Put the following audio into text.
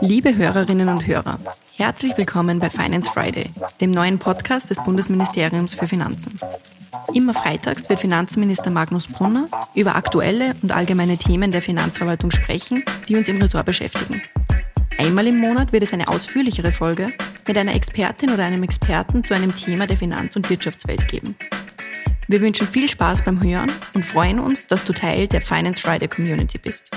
Liebe Hörerinnen und Hörer, herzlich willkommen bei Finance Friday, dem neuen Podcast des Bundesministeriums für Finanzen. Immer freitags wird Finanzminister Magnus Brunner über aktuelle und allgemeine Themen der Finanzverwaltung sprechen, die uns im Ressort beschäftigen. Einmal im Monat wird es eine ausführlichere Folge mit einer Expertin oder einem Experten zu einem Thema der Finanz- und Wirtschaftswelt geben. Wir wünschen viel Spaß beim Hören und freuen uns, dass du Teil der Finance Friday Community bist.